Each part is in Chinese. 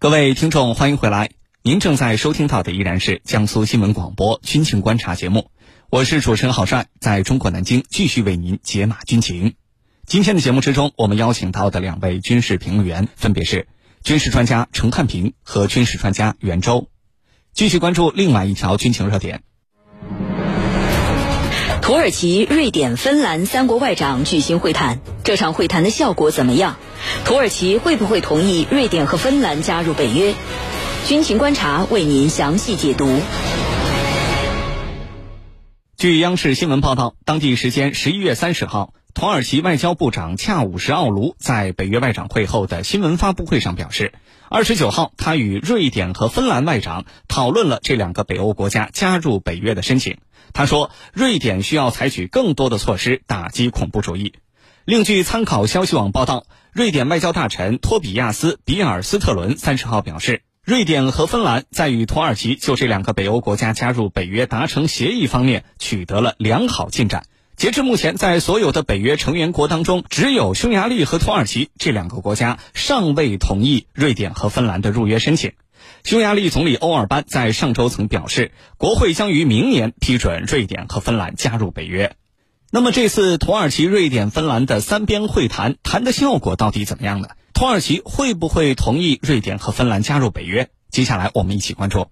各位听众，欢迎回来。您正在收听到的依然是江苏新闻广播军情观察节目，我是主持人郝帅，在中国南京继续为您解码军情。今天的节目之中，我们邀请到的两位军事评论员分别是军事专家陈汉平和军事专家袁周。继续关注另外一条军情热点：土耳其、瑞典、芬兰三国外长举行会谈，这场会谈的效果怎么样？土耳其会不会同意瑞典和芬兰加入北约？军情观察为您详细解读。据央视新闻报道，当地时间十一月三十号，土耳其外交部长恰武什奥卢在北约外长会后的新闻发布会上表示，二十九号他与瑞典和芬兰外长讨论了这两个北欧国家加入北约的申请。他说，瑞典需要采取更多的措施打击恐怖主义。另据参考消息网报道，瑞典外交大臣托比亚斯·比尔斯特伦三十号表示，瑞典和芬兰在与土耳其就这两个北欧国家加入北约达成协议方面取得了良好进展。截至目前，在所有的北约成员国当中，只有匈牙利和土耳其这两个国家尚未同意瑞典和芬兰的入约申请。匈牙利总理欧尔班在上周曾表示，国会将于明年批准瑞典和芬兰加入北约。那么这次土耳其、瑞典、芬兰的三边会谈谈的效果到底怎么样呢？土耳其会不会同意瑞典和芬兰加入北约？接下来我们一起关注。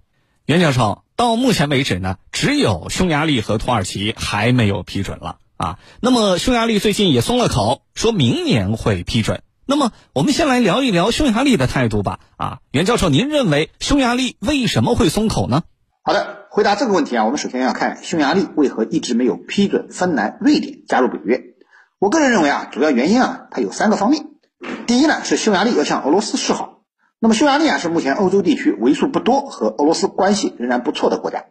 袁教授，到目前为止呢，只有匈牙利和土耳其还没有批准了啊。那么匈牙利最近也松了口，说明年会批准。那么我们先来聊一聊匈牙利的态度吧。啊，袁教授，您认为匈牙利为什么会松口呢？好的，回答这个问题啊，我们首先要看匈牙利为何一直没有批准芬兰、瑞典加入北约。我个人认为啊，主要原因啊，它有三个方面。第一呢，是匈牙利要向俄罗斯示好。那么匈牙利啊，是目前欧洲地区为数不多和俄罗斯关系仍然不错的国家。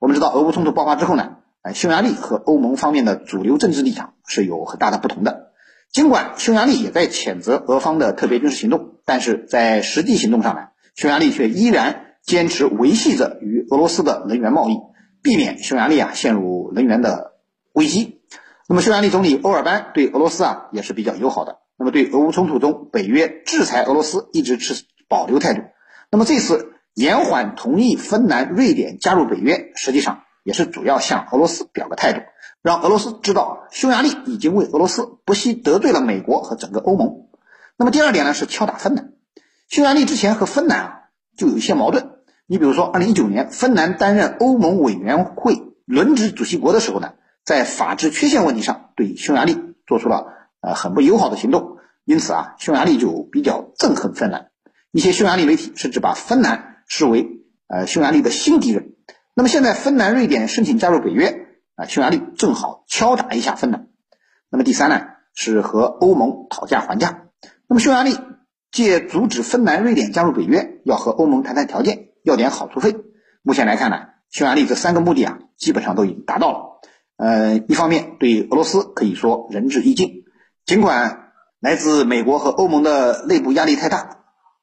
我们知道，俄乌冲突爆发之后呢，呃，匈牙利和欧盟方面的主流政治立场是有很大的不同的。尽管匈牙利也在谴责俄方的特别军事行动，但是在实际行动上呢，匈牙利却依然。坚持维系着与俄罗斯的能源贸易，避免匈牙利啊陷入能源的危机。那么，匈牙利总理欧尔班对俄罗斯啊也是比较友好的。那么，对俄乌冲突中北约制裁俄罗斯一直持保留态度。那么，这次延缓同意芬兰、瑞典加入北约，实际上也是主要向俄罗斯表个态度，让俄罗斯知道匈牙利已经为俄罗斯不惜得罪了美国和整个欧盟。那么，第二点呢是敲打芬兰。匈牙利之前和芬兰啊。就有一些矛盾。你比如说，二零一九年，芬兰担任欧盟委员会轮值主席国的时候呢，在法治缺陷问题上对匈牙利做出了呃很不友好的行动，因此啊，匈牙利就比较憎恨芬兰。一些匈牙利媒体甚至把芬兰视为呃匈牙利的新敌人。那么现在，芬兰、瑞典申请加入北约啊，匈牙利正好敲打一下芬兰。那么第三呢，是和欧盟讨价还价。那么匈牙利。借阻止芬兰、瑞典加入北约，要和欧盟谈谈条件，要点好处费。目前来看呢，匈牙利这三个目的啊，基本上都已经达到了。呃，一方面对俄罗斯可以说仁至义尽，尽管来自美国和欧盟的内部压力太大，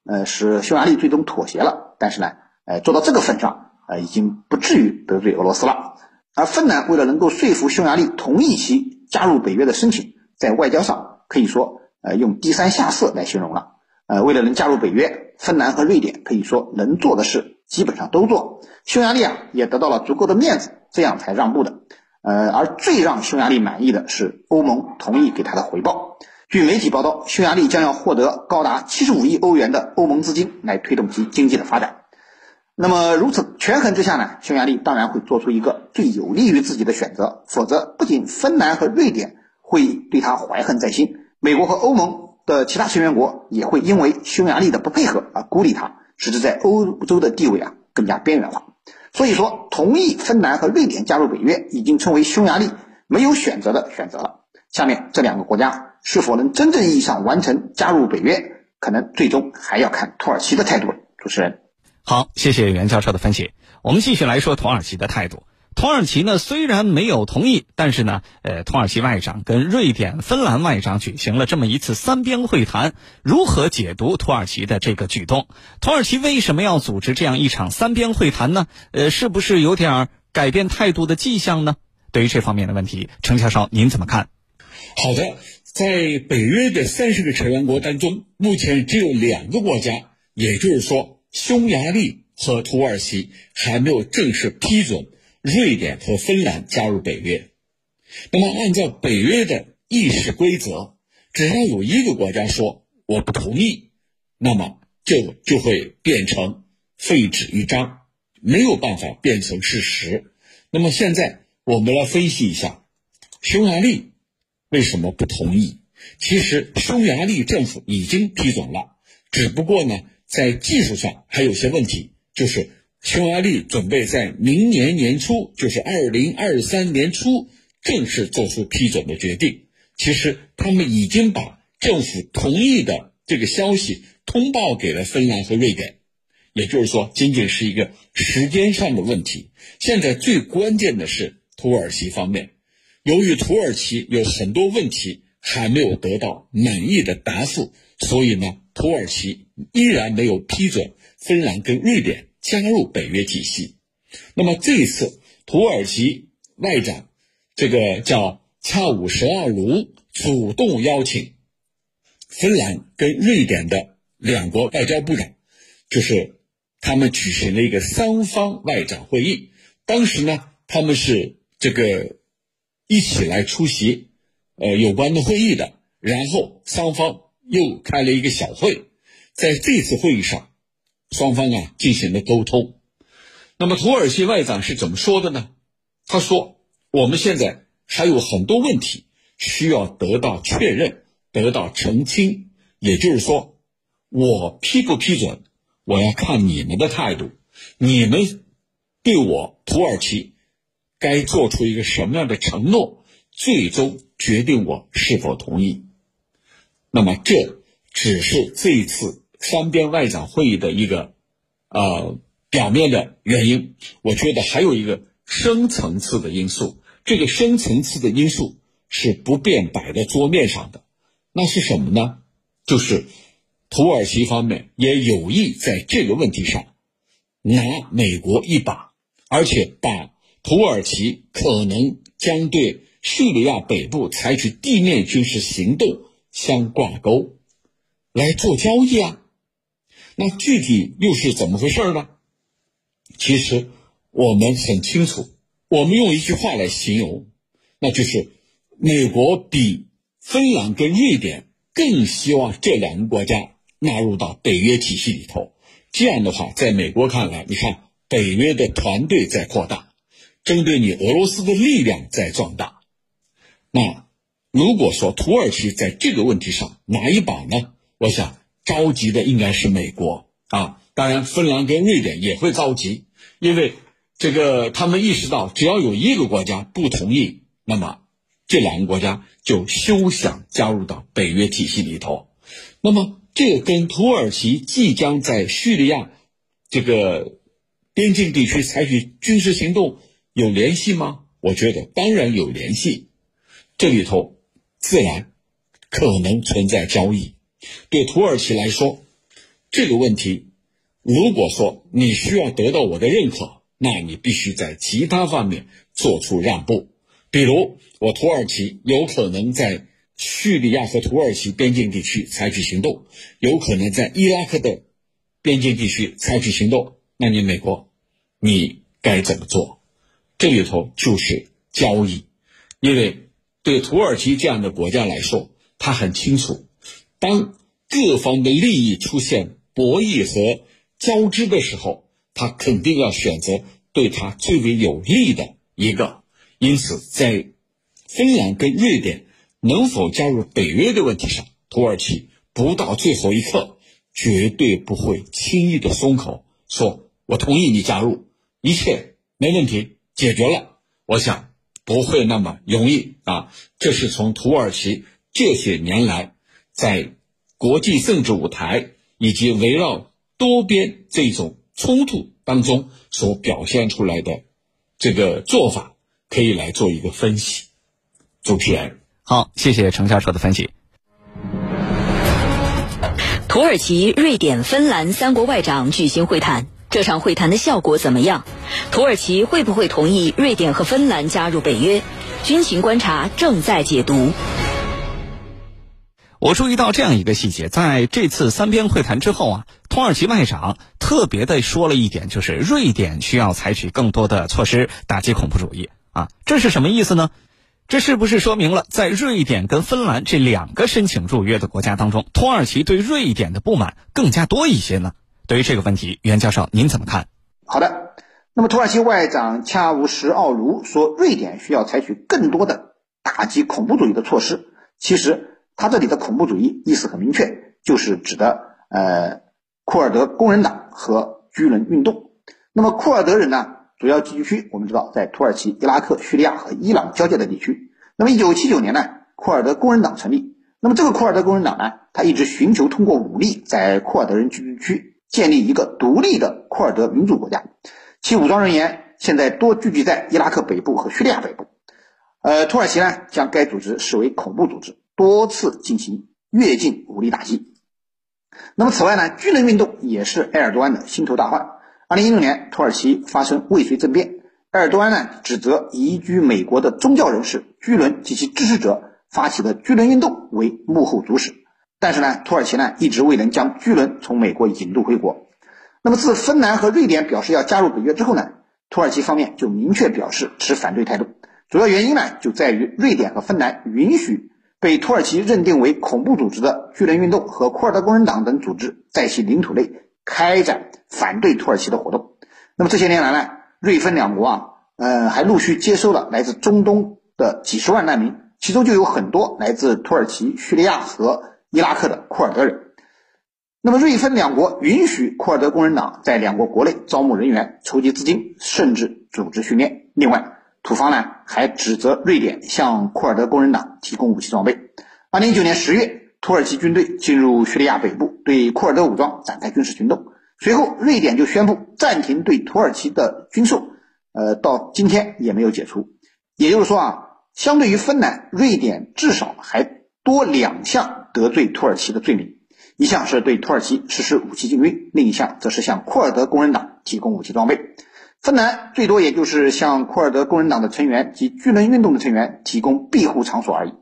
呃，使匈牙利最终妥协了。但是呢，呃，做到这个份上，呃，已经不至于得罪俄罗斯了。而芬兰为了能够说服匈牙利同意其加入北约的申请，在外交上可以说，呃，用低三下四来形容了。呃，为了能加入北约，芬兰和瑞典可以说能做的事基本上都做，匈牙利啊也得到了足够的面子，这样才让步的。呃，而最让匈牙利满意的是欧盟同意给他的回报。据媒体报道，匈牙利将要获得高达七十五亿欧元的欧盟资金来推动其经济的发展。那么如此权衡之下呢，匈牙利当然会做出一个最有利于自己的选择，否则不仅芬兰和瑞典会对他怀恨在心，美国和欧盟。的其他成员国也会因为匈牙利的不配合而孤立它，使之在欧洲的地位啊更加边缘化。所以说，同意芬兰和瑞典加入北约已经成为匈牙利没有选择的选择了。下面这两个国家是否能真正意义上完成加入北约，可能最终还要看土耳其的态度了。主持人，好，谢谢袁教授的分析。我们继续来说土耳其的态度。土耳其呢虽然没有同意，但是呢，呃，土耳其外长跟瑞典、芬兰外长举行了这么一次三边会谈。如何解读土耳其的这个举动？土耳其为什么要组织这样一场三边会谈呢？呃，是不是有点改变态度的迹象呢？对于这方面的问题，程教授您怎么看？好的，在北约的三十个成员国当中，目前只有两个国家，也就是说匈牙利和土耳其还没有正式批准瑞典和芬兰加入北约。那么，按照北约的议事规则，只要有一个国家说我不同意，那么这个就会变成废纸一张，没有办法变成事实。那么现在我们来分析一下，匈牙利为什么不同意？其实匈牙利政府已经批准了，只不过呢，在技术上还有些问题，就是匈牙利准备在明年年初，就是二零二三年初。正式做出批准的决定。其实他们已经把政府同意的这个消息通报给了芬兰和瑞典，也就是说，仅仅是一个时间上的问题。现在最关键的是土耳其方面，由于土耳其有很多问题还没有得到满意的答复，所以呢，土耳其依然没有批准芬兰跟瑞典加入北约体系。那么这一次，土耳其外长。这个叫恰武什奥卢主动邀请芬兰跟瑞典的两国外交部长，就是他们举行了一个三方外长会议。当时呢，他们是这个一起来出席呃有关的会议的。然后双方又开了一个小会，在这次会议上，双方啊进行了沟通。那么土耳其外长是怎么说的呢？他说。我们现在还有很多问题需要得到确认、得到澄清。也就是说，我批不批准，我要看你们的态度。你们对我土耳其该做出一个什么样的承诺，最终决定我是否同意。那么，这只是这一次三边外长会议的一个呃表面的原因。我觉得还有一个。深层次的因素，这个深层次的因素是不便摆在桌面上的，那是什么呢？就是土耳其方面也有意在这个问题上拿美国一把，而且把土耳其可能将对叙利亚北部采取地面军事行动相挂钩，来做交易啊。那具体又是怎么回事呢？其实。我们很清楚，我们用一句话来形容，那就是美国比芬兰跟瑞典更希望这两个国家纳入到北约体系里头。这样的话，在美国看来，你看北约的团队在扩大，针对你俄罗斯的力量在壮大。那如果说土耳其在这个问题上拿一把呢？我想着急的应该是美国啊，当然芬兰跟瑞典也会着急，因为。这个他们意识到，只要有一个国家不同意，那么这两个国家就休想加入到北约体系里头。那么，这跟土耳其即将在叙利亚这个边境地区采取军事行动有联系吗？我觉得当然有联系。这里头自然可能存在交易。对土耳其来说，这个问题，如果说你需要得到我的认可。那你必须在其他方面做出让步，比如我土耳其有可能在叙利亚和土耳其边境地区采取行动，有可能在伊拉克的边境地区采取行动。那你美国，你该怎么做？这里头就是交易，因为对土耳其这样的国家来说，他很清楚，当各方的利益出现博弈和交织的时候。他肯定要选择对他最为有利的一个，因此在芬兰跟瑞典能否加入北约的问题上，土耳其不到最后一刻绝对不会轻易的松口，说我同意你加入，一切没问题，解决了。我想不会那么容易啊！这是从土耳其这些年来在国际政治舞台以及围绕多边这种。冲突当中所表现出来的这个做法，可以来做一个分析。主持人，好，谢谢程教授的分析。土耳其、瑞典、芬兰三国外长举行会谈，这场会谈的效果怎么样？土耳其会不会同意瑞典和芬兰加入北约？军情观察正在解读。我注意到这样一个细节，在这次三边会谈之后啊，土耳其外长。特别的说了一点，就是瑞典需要采取更多的措施打击恐怖主义啊，这是什么意思呢？这是不是说明了，在瑞典跟芬兰这两个申请入约的国家当中，土耳其对瑞典的不满更加多一些呢？对于这个问题，袁教授您怎么看？好的，那么土耳其外长恰乌什奥卢说，瑞典需要采取更多的打击恐怖主义的措施。其实他这里的恐怖主义意思很明确，就是指的呃库尔德工人党和居伦运动。那么库尔德人呢？主要聚居区，我们知道在土耳其、伊拉克、叙利亚和伊朗交界的地区。那么，一九七九年呢，库尔德工人党成立。那么，这个库尔德工人党呢，他一直寻求通过武力在库尔德人聚居区建立一个独立的库尔德民主国家。其武装人员现在多聚集在伊拉克北部和叙利亚北部。呃，土耳其呢，将该组织视为恐怖组织，多次进行越境武力打击。那么，此外呢，军人运动也是埃尔多安的心头大患。二零一六年，土耳其发生未遂政变，埃尔多安呢指责移居美国的宗教人士居伦及其支持者发起的居伦运动为幕后主使。但是呢，土耳其呢一直未能将居伦从美国引渡回国。那么，自芬兰和瑞典表示要加入北约之后呢，土耳其方面就明确表示持反对态度。主要原因呢就在于瑞典和芬兰允许被土耳其认定为恐怖组织的巨人运动和库尔德工人党等组织在其领土内。开展反对土耳其的活动。那么这些年来呢，瑞芬两国啊，呃，还陆续接收了来自中东的几十万难民，其中就有很多来自土耳其、叙利亚和伊拉克的库尔德人。那么瑞芬两国允许库尔德工人党在两国国内招募人员、筹集资金，甚至组织训练。另外，土方呢还指责瑞典向库尔德工人党提供武器装备。二零一九年十月。土耳其军队进入叙利亚北部，对库尔德武装展开军事行动。随后，瑞典就宣布暂停对土耳其的军售，呃，到今天也没有解除。也就是说啊，相对于芬兰，瑞典至少还多两项得罪土耳其的罪名：一项是对土耳其实施武器禁运，另一项则是向库尔德工人党提供武器装备。芬兰最多也就是向库尔德工人党的成员及巨人运动的成员提供庇护场所而已。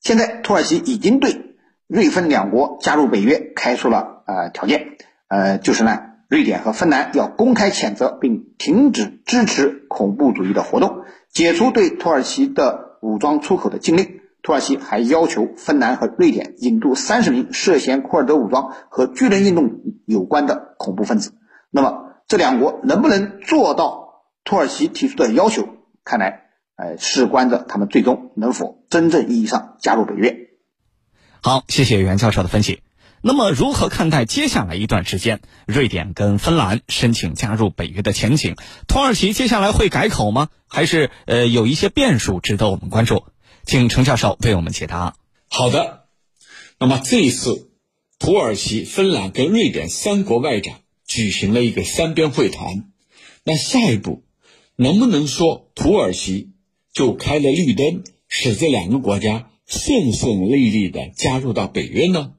现在，土耳其已经对。瑞芬两国加入北约开出了呃条件，呃就是呢，瑞典和芬兰要公开谴责并停止支持恐怖主义的活动，解除对土耳其的武装出口的禁令。土耳其还要求芬兰和瑞典引渡三十名涉嫌库尔德武装和巨人运动有关的恐怖分子。那么这两国能不能做到土耳其提出的要求？看来，呃，事关着他们最终能否真正意义上加入北约。好，谢谢袁教授的分析。那么，如何看待接下来一段时间瑞典跟芬兰申请加入北约的前景？土耳其接下来会改口吗？还是呃有一些变数值得我们关注？请程教授为我们解答。好的，那么这一次，土耳其、芬兰跟瑞典三国外长举行了一个三边会谈。那下一步，能不能说土耳其就开了绿灯，使这两个国家？顺顺利利的加入到北约呢？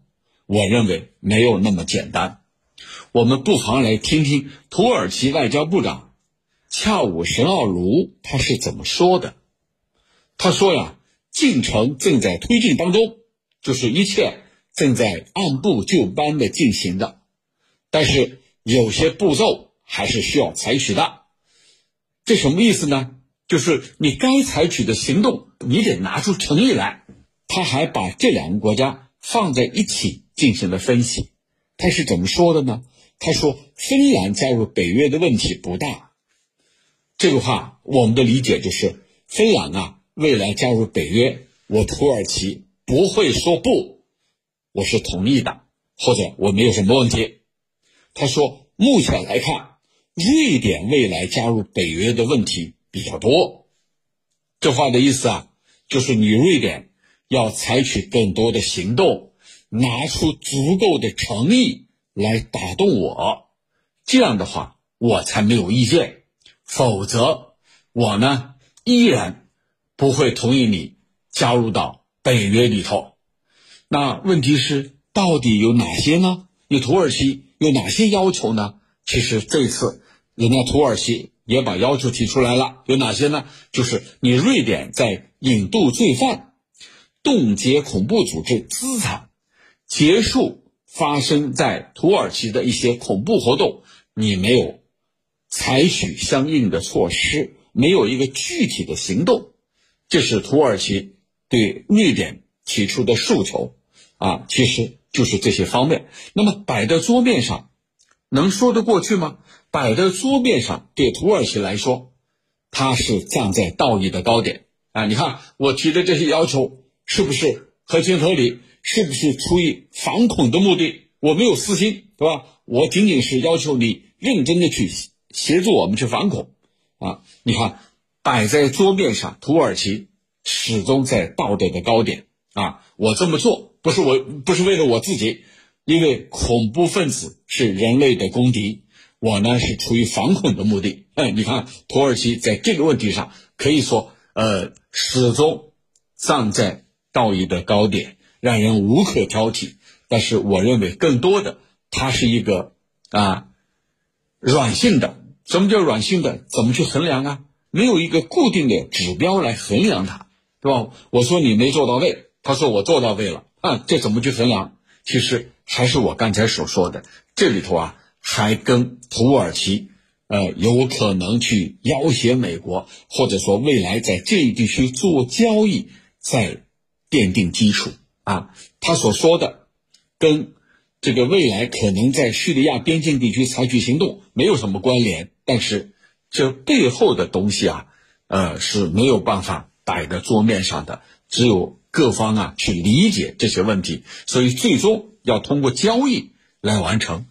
我认为没有那么简单。我们不妨来听听土耳其外交部长恰武什奥卢他是怎么说的。他说呀，进程正在推进当中，就是一切正在按部就班的进行的，但是有些步骤还是需要采取的。这什么意思呢？就是你该采取的行动，你得拿出诚意来。他还把这两个国家放在一起进行了分析，他是怎么说的呢？他说：“芬兰加入北约的问题不大。”这个话我们的理解就是，芬兰啊，未来加入北约，我土耳其不会说不，我是同意的，或者我没有什么问题。他说：“目前来看，瑞典未来加入北约的问题比较多。”这话的意思啊，就是你瑞典。要采取更多的行动，拿出足够的诚意来打动我，这样的话我才没有意见。否则，我呢依然不会同意你加入到北约里头。那问题是，到底有哪些呢？你土耳其有哪些要求呢？其实这次人家土耳其也把要求提出来了，有哪些呢？就是你瑞典在引渡罪犯。冻结恐怖组织资产，结束发生在土耳其的一些恐怖活动，你没有采取相应的措施，没有一个具体的行动，这是土耳其对瑞典提出的诉求啊，其实就是这些方面。那么摆在桌面上，能说得过去吗？摆在桌面上，对土耳其来说，他是站在道义的高点啊！你看我提的这些要求是不是合情合理？是不是出于反恐的目的？我没有私心，对吧？我仅仅是要求你认真的去协助我们去反恐啊！你看摆在桌面上，土耳其始终在道德的高点啊！我这么做不是我不是为了我自己，因为恐怖分子是人类的公敌。我呢是出于反恐的目的，哎，你看土耳其在这个问题上可以说，呃，始终站在道义的高点，让人无可挑剔。但是我认为更多的，它是一个啊软性的。什么叫软性的？怎么去衡量啊？没有一个固定的指标来衡量它，对吧？我说你没做到位，他说我做到位了，啊，这怎么去衡量？其实还是我刚才所说的，这里头啊。还跟土耳其，呃，有可能去要挟美国，或者说未来在这一地区做交易，在奠定基础啊。他所说的，跟这个未来可能在叙利亚边境地区采取行动没有什么关联，但是这背后的东西啊，呃，是没有办法摆在桌面上的，只有各方啊去理解这些问题，所以最终要通过交易来完成。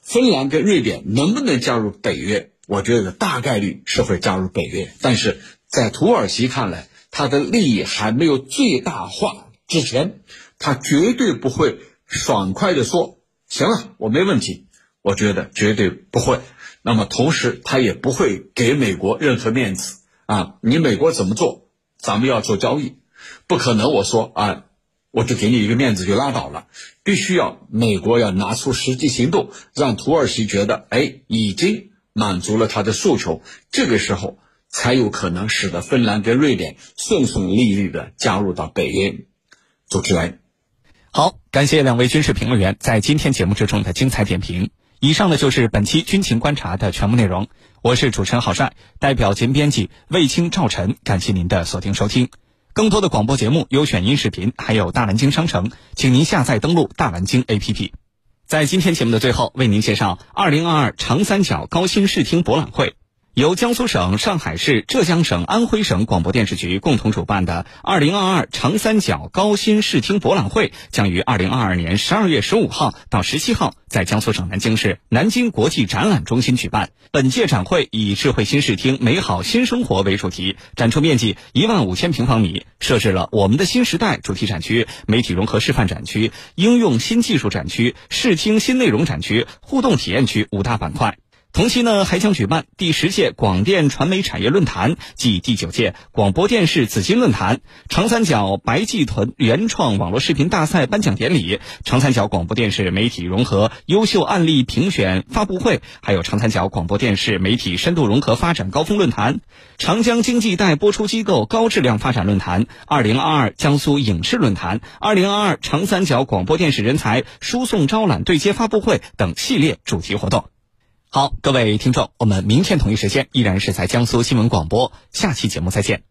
芬兰跟瑞典能不能加入北约？我觉得大概率是会加入北约，但是在土耳其看来，他的利益还没有最大化之前，他绝对不会爽快的说“行了，我没问题”。我觉得绝对不会。那么同时，他也不会给美国任何面子啊！你美国怎么做，咱们要做交易，不可能。我说啊。我就给你一个面子就拉倒了，必须要美国要拿出实际行动，让土耳其觉得，哎，已经满足了他的诉求，这个时候才有可能使得芬兰跟瑞典顺顺利利的加入到北约。主持人，好，感谢两位军事评论员在今天节目之中的精彩点评。以上呢就是本期军情观察的全部内容。我是主持人郝帅，代表节目编辑卫青、赵晨，感谢您的锁定收听。更多的广播节目、优选音视频，还有大蓝鲸商城，请您下载登录大蓝鲸 APP。在今天节目的最后，为您介绍二零二二长三角高新视听博览会。由江苏省、上海市、浙江省、安徽省广播电视局共同主办的二零二二长三角高新视听博览会，将于二零二二年十二月十五号到十七号在江苏省南京市南京国际展览中心举办。本届展会以“智慧新视听，美好新生活”为主题，展出面积一万五千平方米，设置了“我们的新时代”主题展区、媒体融合示范展区、应用新技术展区、视听新内容展区、互动体验区五大板块。同期呢，还将举办第十届广电传媒产业论坛暨第九届广播电视紫金论坛、长三角白暨豚原创网络视频大赛颁奖典礼、长三角广播电视媒体融合优秀案例评选发布会，还有长三角广播电视媒体深度融合发展高峰论坛、长江经济带播出机构高质量发展论坛、二零二二江苏影视论坛、二零二二长三角广播电视人才输送招揽对接发布会等系列主题活动。好，各位听众，我们明天同一时间依然是在江苏新闻广播，下期节目再见。